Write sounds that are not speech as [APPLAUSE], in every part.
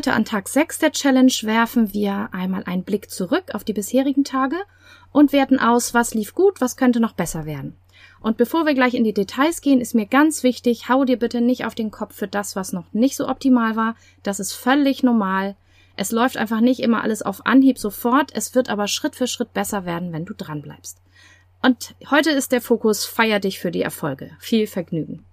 Heute an Tag 6 der Challenge werfen wir einmal einen Blick zurück auf die bisherigen Tage und werten aus, was lief gut, was könnte noch besser werden. Und bevor wir gleich in die Details gehen, ist mir ganz wichtig, hau dir bitte nicht auf den Kopf für das, was noch nicht so optimal war. Das ist völlig normal. Es läuft einfach nicht immer alles auf Anhieb sofort. Es wird aber Schritt für Schritt besser werden, wenn du dran bleibst. Und heute ist der Fokus Feier dich für die Erfolge. Viel Vergnügen.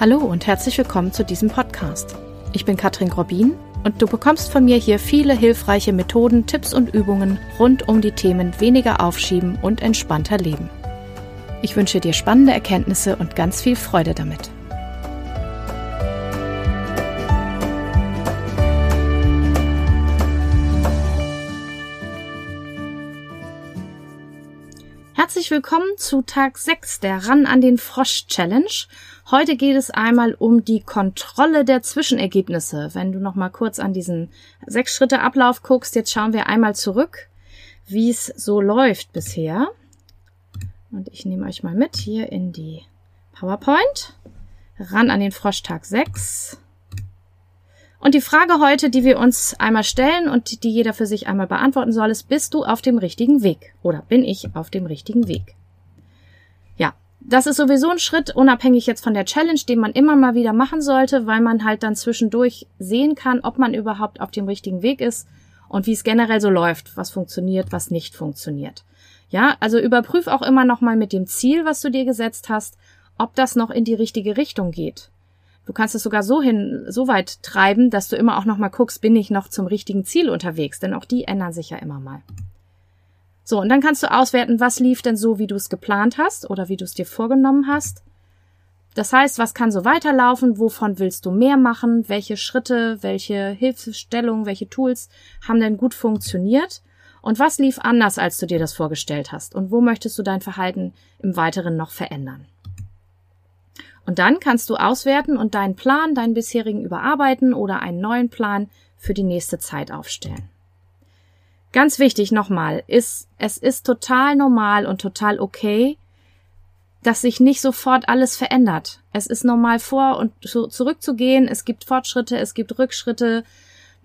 Hallo und herzlich willkommen zu diesem Podcast. Ich bin Katrin Grobin und du bekommst von mir hier viele hilfreiche Methoden, Tipps und Übungen rund um die Themen weniger aufschieben und entspannter leben. Ich wünsche dir spannende Erkenntnisse und ganz viel Freude damit. Herzlich willkommen zu Tag 6 der Ran an den Frosch Challenge. Heute geht es einmal um die Kontrolle der Zwischenergebnisse. Wenn du noch mal kurz an diesen sechs Schritte Ablauf guckst, jetzt schauen wir einmal zurück, wie es so läuft bisher. Und ich nehme euch mal mit hier in die PowerPoint. Ran an den Frosch Tag 6. Und die Frage heute, die wir uns einmal stellen und die jeder für sich einmal beantworten soll, ist, bist du auf dem richtigen Weg? Oder bin ich auf dem richtigen Weg? Das ist sowieso ein Schritt, unabhängig jetzt von der Challenge, den man immer mal wieder machen sollte, weil man halt dann zwischendurch sehen kann, ob man überhaupt auf dem richtigen Weg ist und wie es generell so läuft, was funktioniert, was nicht funktioniert. Ja, also überprüf auch immer noch mal mit dem Ziel, was du dir gesetzt hast, ob das noch in die richtige Richtung geht. Du kannst es sogar so hin, so weit treiben, dass du immer auch noch mal guckst, bin ich noch zum richtigen Ziel unterwegs, denn auch die ändern sich ja immer mal. So, und dann kannst du auswerten, was lief denn so, wie du es geplant hast oder wie du es dir vorgenommen hast. Das heißt, was kann so weiterlaufen, wovon willst du mehr machen, welche Schritte, welche Hilfestellungen, welche Tools haben denn gut funktioniert und was lief anders, als du dir das vorgestellt hast und wo möchtest du dein Verhalten im Weiteren noch verändern. Und dann kannst du auswerten und deinen Plan, deinen bisherigen überarbeiten oder einen neuen Plan für die nächste Zeit aufstellen. Ganz wichtig nochmal, ist, es ist total normal und total okay, dass sich nicht sofort alles verändert. Es ist normal vor und zurückzugehen. Es gibt Fortschritte, es gibt Rückschritte,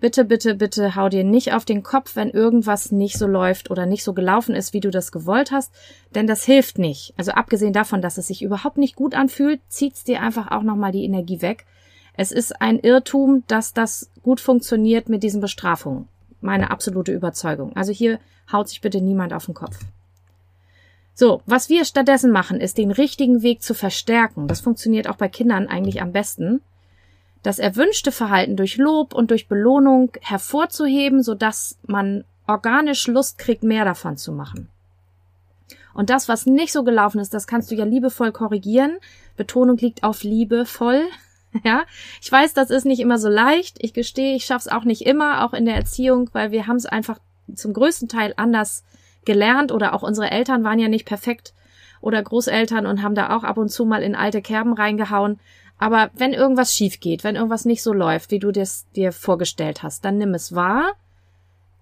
bitte, bitte, bitte hau dir nicht auf den Kopf, wenn irgendwas nicht so läuft oder nicht so gelaufen ist, wie du das gewollt hast, denn das hilft nicht. Also abgesehen davon, dass es sich überhaupt nicht gut anfühlt, zieht's dir einfach auch nochmal die Energie weg. Es ist ein Irrtum, dass das gut funktioniert mit diesen Bestrafungen. Meine absolute Überzeugung. Also hier haut sich bitte niemand auf den Kopf. So, was wir stattdessen machen, ist den richtigen Weg zu verstärken. Das funktioniert auch bei Kindern eigentlich am besten das erwünschte Verhalten durch Lob und durch Belohnung hervorzuheben, sodass man organisch Lust kriegt, mehr davon zu machen. Und das, was nicht so gelaufen ist, das kannst du ja liebevoll korrigieren. Betonung liegt auf liebevoll. [LAUGHS] Ja, ich weiß, das ist nicht immer so leicht. Ich gestehe, ich schaff's auch nicht immer, auch in der Erziehung, weil wir haben es einfach zum größten Teil anders gelernt oder auch unsere Eltern waren ja nicht perfekt oder Großeltern und haben da auch ab und zu mal in alte Kerben reingehauen. Aber wenn irgendwas schief geht, wenn irgendwas nicht so läuft, wie du das dir vorgestellt hast, dann nimm es wahr,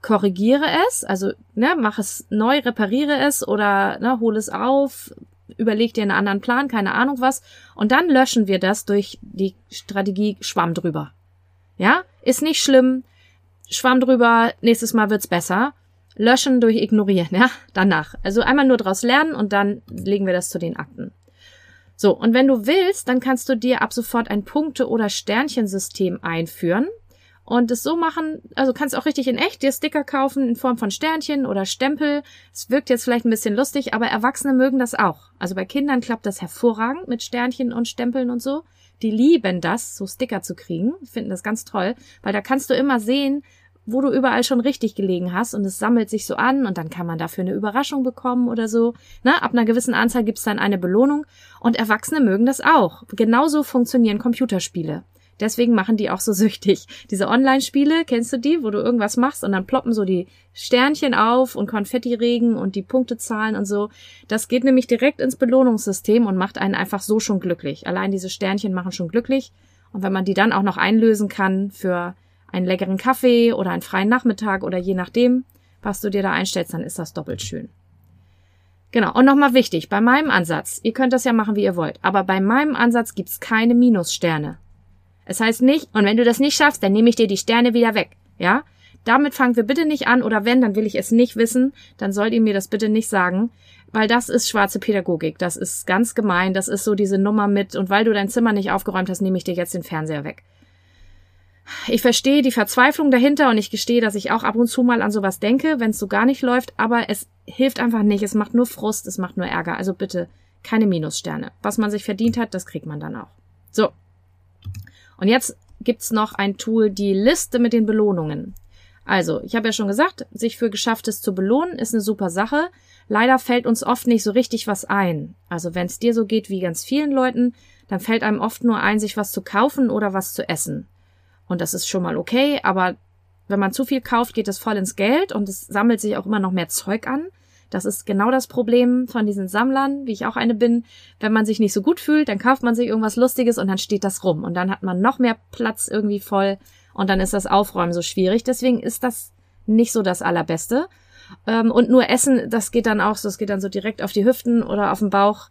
korrigiere es, also ne, mach es neu, repariere es oder ne, hol es auf, überleg dir einen anderen Plan, keine Ahnung was, und dann löschen wir das durch die Strategie Schwamm drüber. Ja, ist nicht schlimm, Schwamm drüber, nächstes Mal wird's besser. Löschen durch ignorieren, [LAUGHS] ja, danach. Also einmal nur draus lernen und dann legen wir das zu den Akten. So, und wenn du willst, dann kannst du dir ab sofort ein Punkte- oder Sternchensystem einführen und es so machen, also kannst auch richtig in echt dir Sticker kaufen in Form von Sternchen oder Stempel. Es wirkt jetzt vielleicht ein bisschen lustig, aber Erwachsene mögen das auch. Also bei Kindern klappt das hervorragend mit Sternchen und Stempeln und so. Die lieben das, so Sticker zu kriegen, finden das ganz toll, weil da kannst du immer sehen, wo du überall schon richtig gelegen hast und es sammelt sich so an und dann kann man dafür eine Überraschung bekommen oder so. Na, ab einer gewissen Anzahl gibt's dann eine Belohnung und Erwachsene mögen das auch. Genauso funktionieren Computerspiele. Deswegen machen die auch so [LAUGHS] süchtig. Diese Online-Spiele, kennst du die, wo du irgendwas machst und dann ploppen so die Sternchen auf und Konfettiregen und die Punktezahlen und so. Das geht nämlich direkt ins Belohnungssystem und macht einen einfach so schon glücklich. Allein diese Sternchen machen schon glücklich. Und wenn man die dann auch noch einlösen kann für einen leckeren Kaffee oder einen freien Nachmittag oder je nachdem, was du dir da einstellst, dann ist das doppelt schön. Genau. Und nochmal wichtig, bei meinem Ansatz, ihr könnt das ja machen, wie ihr wollt, aber bei meinem Ansatz gibt's keine Minussterne. Es heißt nicht, und wenn du das nicht schaffst, dann nehme ich dir die Sterne wieder weg. Ja? Damit fangen wir bitte nicht an, oder wenn, dann will ich es nicht wissen, dann sollt ihr mir das bitte nicht sagen, weil das ist schwarze Pädagogik. Das ist ganz gemein, das ist so diese Nummer mit, und weil du dein Zimmer nicht aufgeräumt hast, nehme ich dir jetzt den Fernseher weg. Ich verstehe die Verzweiflung dahinter und ich gestehe, dass ich auch ab und zu mal an sowas denke, wenn es so gar nicht läuft, aber es hilft einfach nicht. Es macht nur Frust, es macht nur Ärger. Also bitte keine Minussterne. Was man sich verdient hat, das kriegt man dann auch. So. Und jetzt gibt's noch ein Tool, die Liste mit den Belohnungen. Also, ich habe ja schon gesagt, sich für Geschafftes zu belohnen, ist eine super Sache. Leider fällt uns oft nicht so richtig was ein. Also, wenn es dir so geht wie ganz vielen Leuten, dann fällt einem oft nur ein, sich was zu kaufen oder was zu essen. Und das ist schon mal okay, aber wenn man zu viel kauft, geht es voll ins Geld und es sammelt sich auch immer noch mehr Zeug an. Das ist genau das Problem von diesen Sammlern, wie ich auch eine bin. Wenn man sich nicht so gut fühlt, dann kauft man sich irgendwas Lustiges und dann steht das rum. Und dann hat man noch mehr Platz irgendwie voll und dann ist das Aufräumen so schwierig. Deswegen ist das nicht so das Allerbeste. Ähm, und nur Essen, das geht dann auch so, das geht dann so direkt auf die Hüften oder auf den Bauch.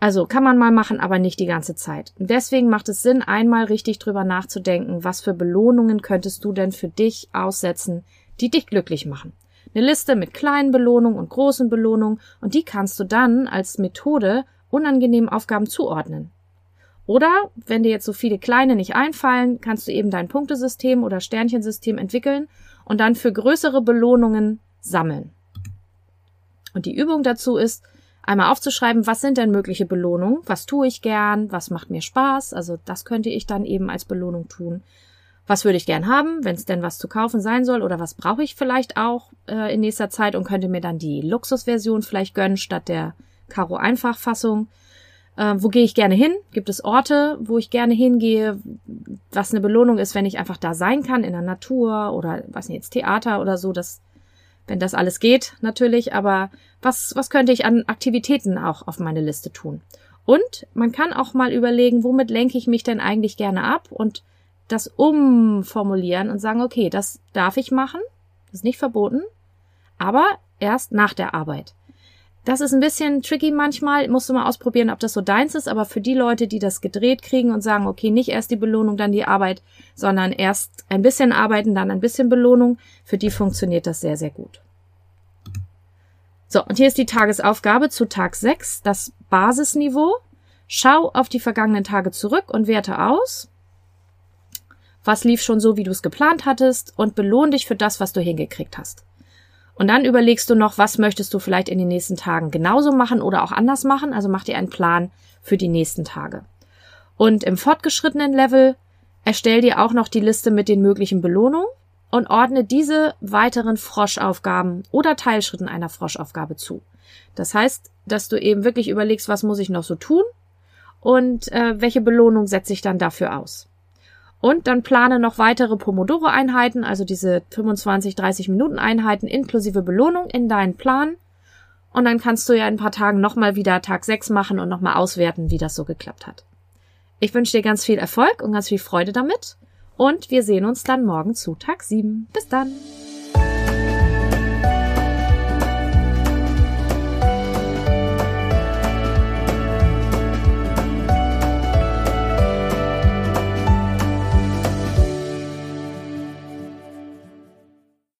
Also kann man mal machen, aber nicht die ganze Zeit. Deswegen macht es Sinn, einmal richtig drüber nachzudenken, was für Belohnungen könntest du denn für dich aussetzen, die dich glücklich machen. Eine Liste mit kleinen Belohnungen und großen Belohnungen und die kannst du dann als Methode unangenehmen Aufgaben zuordnen. Oder wenn dir jetzt so viele kleine nicht einfallen, kannst du eben dein Punktesystem oder Sternchensystem entwickeln und dann für größere Belohnungen sammeln. Und die Übung dazu ist, einmal aufzuschreiben, was sind denn mögliche Belohnungen, was tue ich gern, was macht mir Spaß, also das könnte ich dann eben als Belohnung tun. Was würde ich gern haben, wenn es denn was zu kaufen sein soll, oder was brauche ich vielleicht auch äh, in nächster Zeit und könnte mir dann die Luxusversion vielleicht gönnen statt der Karo Einfachfassung. Äh, wo gehe ich gerne hin? Gibt es Orte, wo ich gerne hingehe, was eine Belohnung ist, wenn ich einfach da sein kann, in der Natur oder was nicht, jetzt Theater oder so, das wenn das alles geht, natürlich, aber was, was könnte ich an Aktivitäten auch auf meine Liste tun? Und man kann auch mal überlegen, womit lenke ich mich denn eigentlich gerne ab und das umformulieren und sagen, okay, das darf ich machen, das ist nicht verboten, aber erst nach der Arbeit. Das ist ein bisschen tricky manchmal, musst du mal ausprobieren, ob das so deins ist, aber für die Leute, die das gedreht kriegen und sagen, okay, nicht erst die Belohnung, dann die Arbeit, sondern erst ein bisschen arbeiten, dann ein bisschen Belohnung, für die funktioniert das sehr, sehr gut. So, und hier ist die Tagesaufgabe zu Tag 6, das Basisniveau. Schau auf die vergangenen Tage zurück und werte aus. Was lief schon so, wie du es geplant hattest und belohn dich für das, was du hingekriegt hast. Und dann überlegst du noch, was möchtest du vielleicht in den nächsten Tagen genauso machen oder auch anders machen. Also mach dir einen Plan für die nächsten Tage. Und im fortgeschrittenen Level erstell dir auch noch die Liste mit den möglichen Belohnungen und ordne diese weiteren Froschaufgaben oder Teilschritten einer Froschaufgabe zu. Das heißt, dass du eben wirklich überlegst, was muss ich noch so tun und äh, welche Belohnung setze ich dann dafür aus. Und dann plane noch weitere Pomodoro-Einheiten, also diese 25, 30 Minuten Einheiten inklusive Belohnung in deinen Plan. Und dann kannst du ja in ein paar Tagen nochmal wieder Tag 6 machen und nochmal auswerten, wie das so geklappt hat. Ich wünsche dir ganz viel Erfolg und ganz viel Freude damit. Und wir sehen uns dann morgen zu Tag 7. Bis dann!